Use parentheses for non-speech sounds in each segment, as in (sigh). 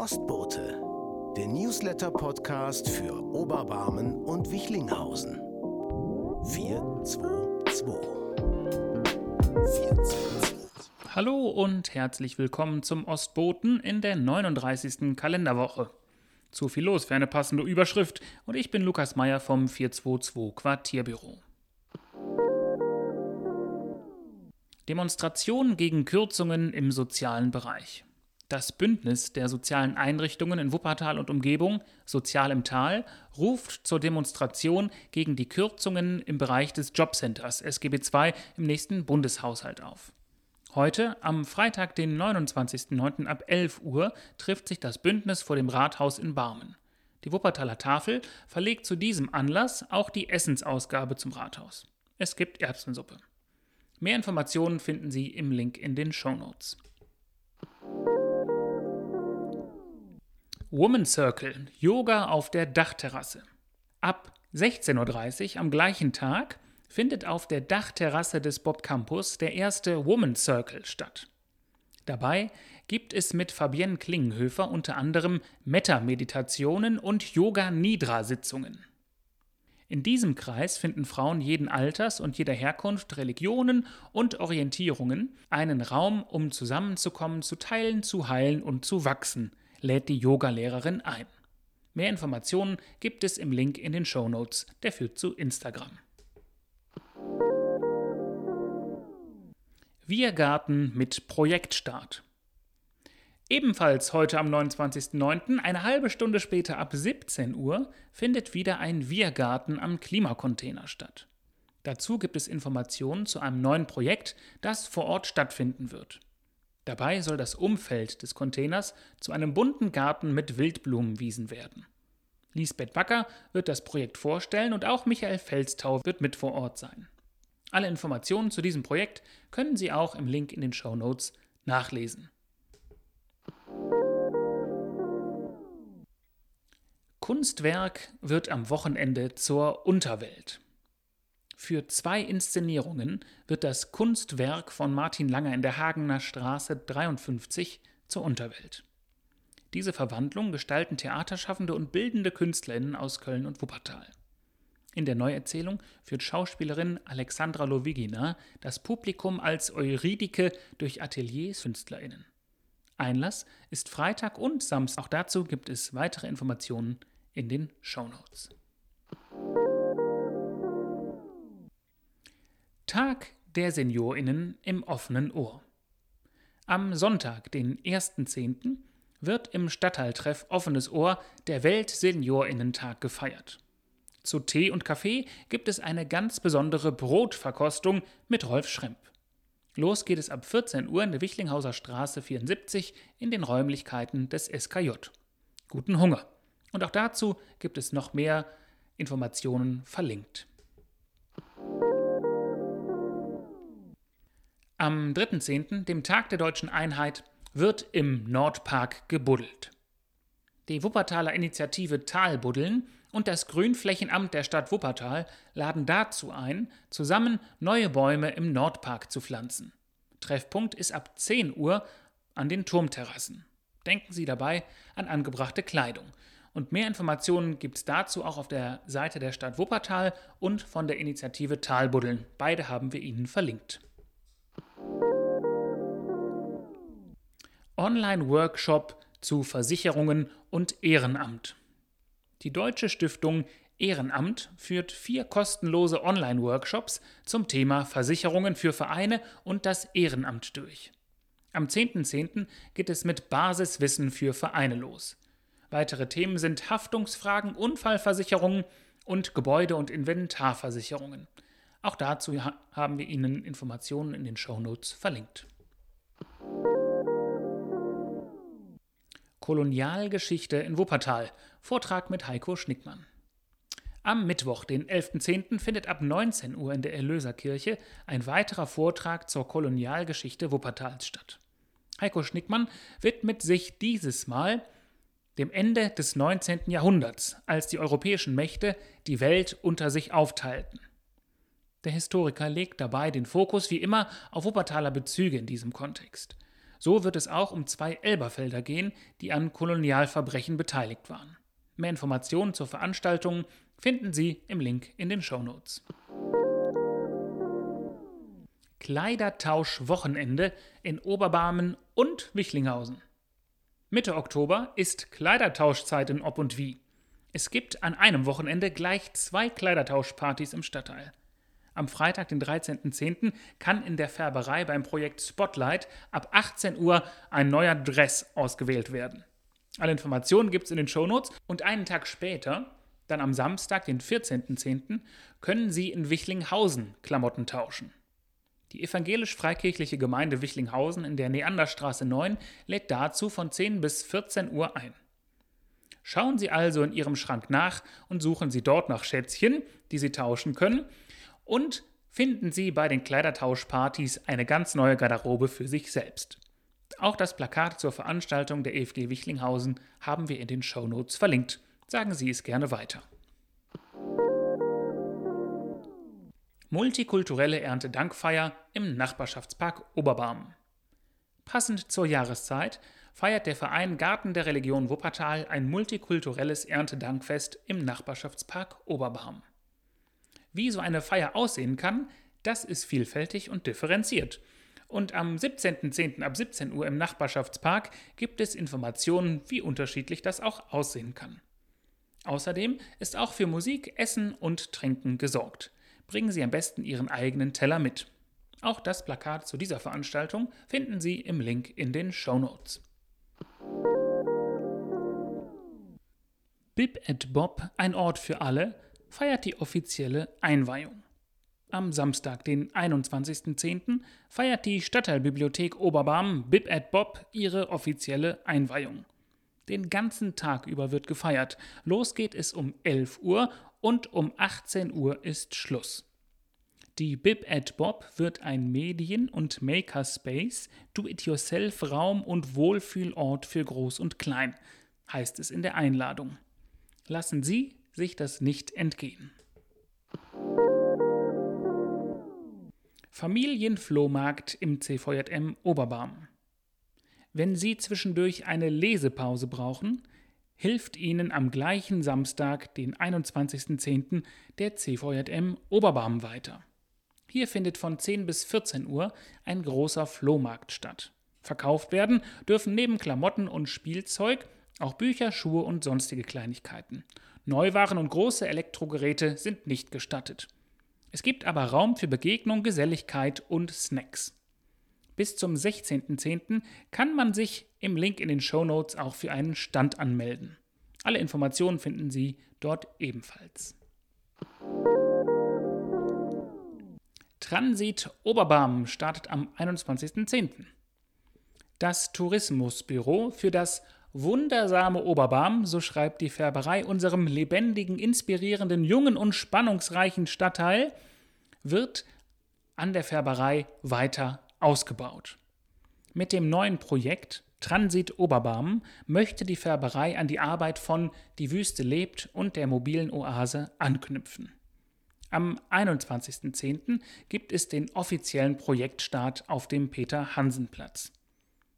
Ostbote, der Newsletter-Podcast für Oberbarmen und Wichlinghausen. 422. 422. Hallo und herzlich willkommen zum Ostboten in der 39. Kalenderwoche. Zu viel los für eine passende Überschrift und ich bin Lukas Meyer vom 422 Quartierbüro. Demonstrationen gegen Kürzungen im sozialen Bereich. Das Bündnis der sozialen Einrichtungen in Wuppertal und Umgebung, Sozial im Tal, ruft zur Demonstration gegen die Kürzungen im Bereich des Jobcenters SGB II im nächsten Bundeshaushalt auf. Heute, am Freitag, den 29.09. ab 11 Uhr, trifft sich das Bündnis vor dem Rathaus in Barmen. Die Wuppertaler Tafel verlegt zu diesem Anlass auch die Essensausgabe zum Rathaus. Es gibt Erbsensuppe. Mehr Informationen finden Sie im Link in den Show Notes. Woman Circle, Yoga auf der Dachterrasse. Ab 16.30 Uhr am gleichen Tag findet auf der Dachterrasse des Bob Campus der erste Woman Circle statt. Dabei gibt es mit Fabienne Klingenhöfer unter anderem Metta-Meditationen und Yoga-Nidra-Sitzungen. In diesem Kreis finden Frauen jeden Alters und jeder Herkunft, Religionen und Orientierungen einen Raum, um zusammenzukommen, zu teilen, zu heilen und zu wachsen, lädt die Yogalehrerin ein. Mehr Informationen gibt es im Link in den Show Notes. Der führt zu Instagram. Wirgarten mit Projektstart. Ebenfalls heute am 29.09., eine halbe Stunde später ab 17 Uhr, findet wieder ein Wirgarten am Klimacontainer statt. Dazu gibt es Informationen zu einem neuen Projekt, das vor Ort stattfinden wird. Dabei soll das Umfeld des Containers zu einem bunten Garten mit Wildblumenwiesen werden. Lisbeth Backer wird das Projekt vorstellen und auch Michael Felstau wird mit vor Ort sein. Alle Informationen zu diesem Projekt können Sie auch im Link in den Show Notes nachlesen. Kunstwerk wird am Wochenende zur Unterwelt. Für zwei Inszenierungen wird das Kunstwerk von Martin Langer in der Hagener Straße 53 zur Unterwelt. Diese Verwandlung gestalten Theaterschaffende und bildende KünstlerInnen aus Köln und Wuppertal. In der Neuerzählung führt Schauspielerin Alexandra Lovigina das Publikum als Euridike durch Ateliers KünstlerInnen. Einlass ist Freitag und Samstag. Auch dazu gibt es weitere Informationen in den Shownotes. Tag der Seniorinnen im offenen Ohr. Am Sonntag, den 1.10., wird im Stadtteiltreff Offenes Ohr der Welt-Seniorinnentag gefeiert. Zu Tee und Kaffee gibt es eine ganz besondere Brotverkostung mit Rolf Schremp. Los geht es ab 14 Uhr in der Wichlinghauser Straße 74 in den Räumlichkeiten des SKJ. Guten Hunger! Und auch dazu gibt es noch mehr Informationen verlinkt. Am 3.10., dem Tag der deutschen Einheit, wird im Nordpark gebuddelt. Die Wuppertaler Initiative Talbuddeln und das Grünflächenamt der Stadt Wuppertal laden dazu ein, zusammen neue Bäume im Nordpark zu pflanzen. Treffpunkt ist ab 10 Uhr an den Turmterrassen. Denken Sie dabei an angebrachte Kleidung. Und mehr Informationen gibt es dazu auch auf der Seite der Stadt Wuppertal und von der Initiative Talbuddeln. Beide haben wir Ihnen verlinkt. Online-Workshop zu Versicherungen und Ehrenamt. Die Deutsche Stiftung Ehrenamt führt vier kostenlose Online-Workshops zum Thema Versicherungen für Vereine und das Ehrenamt durch. Am 10.10. .10. geht es mit Basiswissen für Vereine los. Weitere Themen sind Haftungsfragen, Unfallversicherungen und Gebäude- und Inventarversicherungen. Auch dazu haben wir Ihnen Informationen in den Shownotes verlinkt. Kolonialgeschichte in Wuppertal. Vortrag mit Heiko Schnickmann. Am Mittwoch, den 11.10., findet ab 19 Uhr in der Erlöserkirche ein weiterer Vortrag zur Kolonialgeschichte Wuppertals statt. Heiko Schnickmann widmet sich dieses Mal dem Ende des 19. Jahrhunderts, als die europäischen Mächte die Welt unter sich aufteilten. Der Historiker legt dabei den Fokus wie immer auf Wuppertaler Bezüge in diesem Kontext. So wird es auch um zwei Elberfelder gehen, die an Kolonialverbrechen beteiligt waren. Mehr Informationen zur Veranstaltung finden Sie im Link in den Shownotes. Kleidertausch-Wochenende in Oberbarmen und Wichlinghausen. Mitte Oktober ist Kleidertauschzeit in Ob und Wie. Es gibt an einem Wochenende gleich zwei Kleidertauschpartys im Stadtteil. Am Freitag, den 13.10., kann in der Färberei beim Projekt Spotlight ab 18 Uhr ein neuer Dress ausgewählt werden. Alle Informationen gibt es in den Shownotes und einen Tag später, dann am Samstag, den 14.10., können Sie in Wichlinghausen Klamotten tauschen. Die evangelisch-freikirchliche Gemeinde Wichlinghausen in der Neanderstraße 9 lädt dazu von 10 bis 14 Uhr ein. Schauen Sie also in Ihrem Schrank nach und suchen Sie dort nach Schätzchen, die Sie tauschen können und finden Sie bei den Kleidertauschpartys eine ganz neue Garderobe für sich selbst. Auch das Plakat zur Veranstaltung der EFG Wichlinghausen haben wir in den Shownotes verlinkt. Sagen Sie es gerne weiter. Multikulturelle Erntedankfeier im Nachbarschaftspark Oberbarm. Passend zur Jahreszeit feiert der Verein Garten der Religion Wuppertal ein multikulturelles Erntedankfest im Nachbarschaftspark Oberbarm. Wie so eine Feier aussehen kann, das ist vielfältig und differenziert. Und am 17.10. ab 17 Uhr im Nachbarschaftspark gibt es Informationen, wie unterschiedlich das auch aussehen kann. Außerdem ist auch für Musik, Essen und Trinken gesorgt. Bringen Sie am besten Ihren eigenen Teller mit. Auch das Plakat zu dieser Veranstaltung finden Sie im Link in den Show Notes. Bib et Bob, ein Ort für alle, feiert die offizielle Einweihung. Am Samstag, den 21.10., feiert die Stadtteilbibliothek Oberbarm Bib et Bob ihre offizielle Einweihung. Den ganzen Tag über wird gefeiert. Los geht es um 11 Uhr und um 18 Uhr ist Schluss. Die Bib at Bob wird ein Medien- und Makerspace, Do-it-yourself-Raum und Wohlfühlort für Groß und Klein, heißt es in der Einladung. Lassen Sie sich das nicht entgehen. Familienflohmarkt im CVJM Oberbarm. Wenn Sie zwischendurch eine Lesepause brauchen, hilft Ihnen am gleichen Samstag, den 21.10., der CVJM Oberbarm weiter. Hier findet von 10 bis 14 Uhr ein großer Flohmarkt statt. Verkauft werden dürfen neben Klamotten und Spielzeug auch Bücher, Schuhe und sonstige Kleinigkeiten. Neuwaren und große Elektrogeräte sind nicht gestattet. Es gibt aber Raum für Begegnung, Geselligkeit und Snacks. Bis zum 16.10. kann man sich im Link in den Show Notes auch für einen Stand anmelden. Alle Informationen finden Sie dort ebenfalls. Transit Oberbarm startet am 21.10. Das Tourismusbüro für das wundersame Oberbarm, so schreibt die Färberei, unserem lebendigen, inspirierenden, jungen und spannungsreichen Stadtteil, wird an der Färberei weiter ausgebaut. Mit dem neuen Projekt Transit Oberbarm möchte die Färberei an die Arbeit von Die Wüste lebt und der mobilen Oase anknüpfen. Am 21.10. gibt es den offiziellen Projektstart auf dem Peter-Hansen-Platz.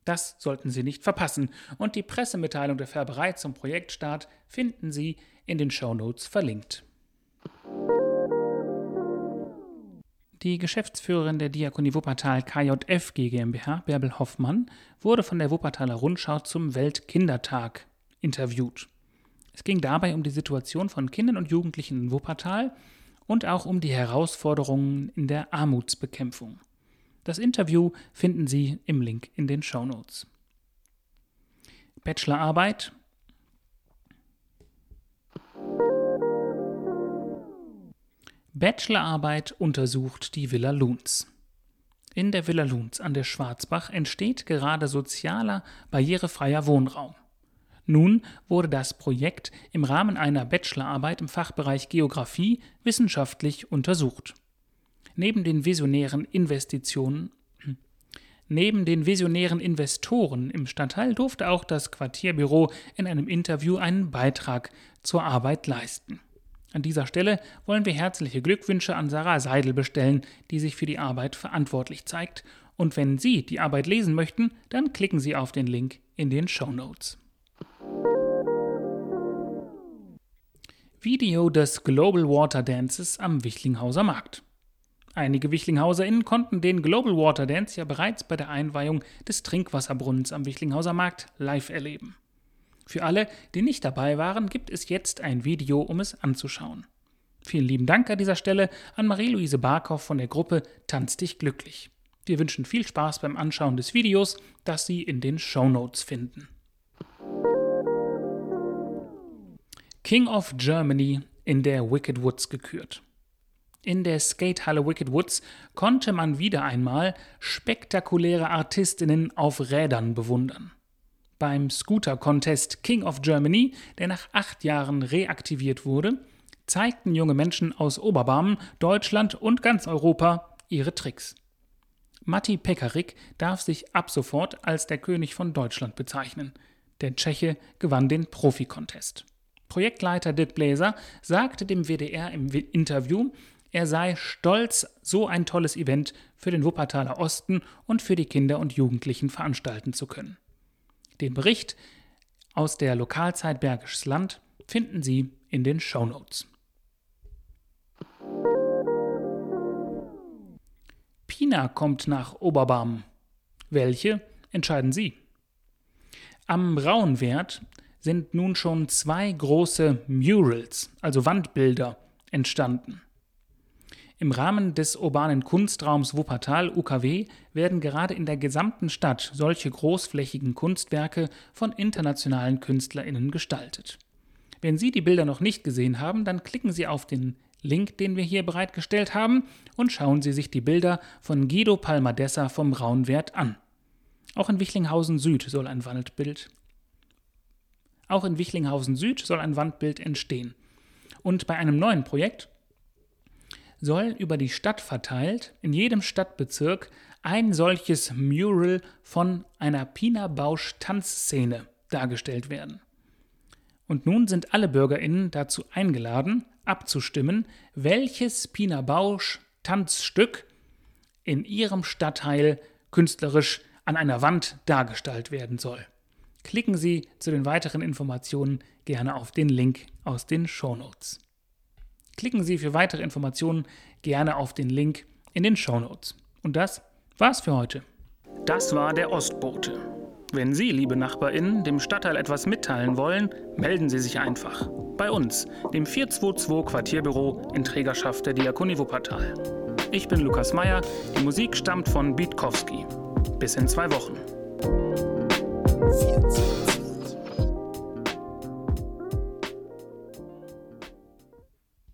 Das sollten Sie nicht verpassen und die Pressemitteilung der Färberei zum Projektstart finden Sie in den Shownotes verlinkt. Die Geschäftsführerin der Diakonie Wuppertal KJF GmbH, Bärbel Hoffmann, wurde von der Wuppertaler Rundschau zum Weltkindertag interviewt. Es ging dabei um die Situation von Kindern und Jugendlichen in Wuppertal und auch um die Herausforderungen in der Armutsbekämpfung. Das Interview finden Sie im Link in den Show Notes. Bachelorarbeit Bachelorarbeit untersucht die Villa Luns. In der Villa Luns an der Schwarzbach entsteht gerade sozialer, barrierefreier Wohnraum. Nun wurde das Projekt im Rahmen einer Bachelorarbeit im Fachbereich Geographie wissenschaftlich untersucht. Neben den visionären Investitionen (clears throat) Neben den visionären Investoren im Stadtteil durfte auch das Quartierbüro in einem Interview einen Beitrag zur Arbeit leisten. An dieser Stelle wollen wir herzliche Glückwünsche an Sarah Seidel bestellen, die sich für die Arbeit verantwortlich zeigt Und wenn Sie die Arbeit lesen möchten, dann klicken Sie auf den Link in den Show Notes. Video des Global Water Dances am Wichlinghauser Markt. Einige WichlinghauserInnen konnten den Global Water Dance ja bereits bei der Einweihung des Trinkwasserbrunnens am Wichlinghauser Markt live erleben. Für alle, die nicht dabei waren, gibt es jetzt ein Video, um es anzuschauen. Vielen lieben Dank an dieser Stelle an Marie-Louise Barkow von der Gruppe Tanz dich glücklich. Wir wünschen viel Spaß beim Anschauen des Videos, das Sie in den Show Notes finden. King of Germany in der Wicked Woods gekürt. In der Skatehalle Wicked Woods konnte man wieder einmal spektakuläre Artistinnen auf Rädern bewundern. Beim Scooter Contest King of Germany, der nach acht Jahren reaktiviert wurde, zeigten junge Menschen aus Oberbarmen, Deutschland und ganz Europa ihre Tricks. Matti Pekarik darf sich ab sofort als der König von Deutschland bezeichnen. Der Tscheche gewann den Profi-Contest. Projektleiter Dirk Bläser sagte dem WDR im Interview, er sei stolz, so ein tolles Event für den Wuppertaler Osten und für die Kinder und Jugendlichen veranstalten zu können. Den Bericht aus der Lokalzeit Bergisches Land finden Sie in den Show Notes. Pina kommt nach Oberbarm. Welche entscheiden Sie? Am Rauenwert sind nun schon zwei große Murals, also Wandbilder, entstanden. Im Rahmen des urbanen Kunstraums Wuppertal UKW werden gerade in der gesamten Stadt solche großflächigen Kunstwerke von internationalen Künstlerinnen gestaltet. Wenn Sie die Bilder noch nicht gesehen haben, dann klicken Sie auf den Link, den wir hier bereitgestellt haben, und schauen Sie sich die Bilder von Guido Palmadessa vom Raunwert an. Auch in Wichlinghausen Süd soll ein Wandbild auch in Wichlinghausen Süd soll ein Wandbild entstehen. Und bei einem neuen Projekt soll über die Stadt verteilt in jedem Stadtbezirk ein solches Mural von einer Pina Bausch Tanzszene dargestellt werden. Und nun sind alle BürgerInnen dazu eingeladen, abzustimmen, welches Pina Bausch Tanzstück in ihrem Stadtteil künstlerisch an einer Wand dargestellt werden soll. Klicken Sie zu den weiteren Informationen gerne auf den Link aus den Shownotes. Klicken Sie für weitere Informationen gerne auf den Link in den Shownotes. Und das war's für heute. Das war der Ostbote. Wenn Sie, liebe NachbarInnen, dem Stadtteil etwas mitteilen wollen, melden Sie sich einfach. Bei uns, dem 422 Quartierbüro in Trägerschaft der Diakonie Wuppertal. Ich bin Lukas Meyer, die Musik stammt von Bietkowski. Bis in zwei Wochen.